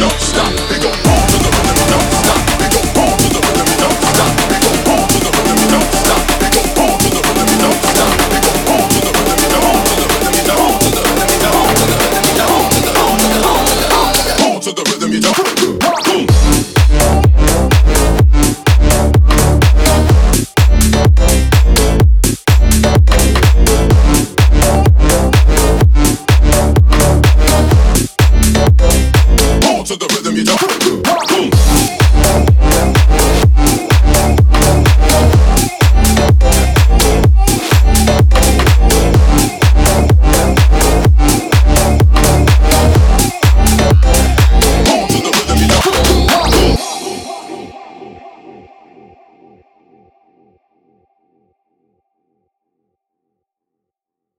don't stop. It gon'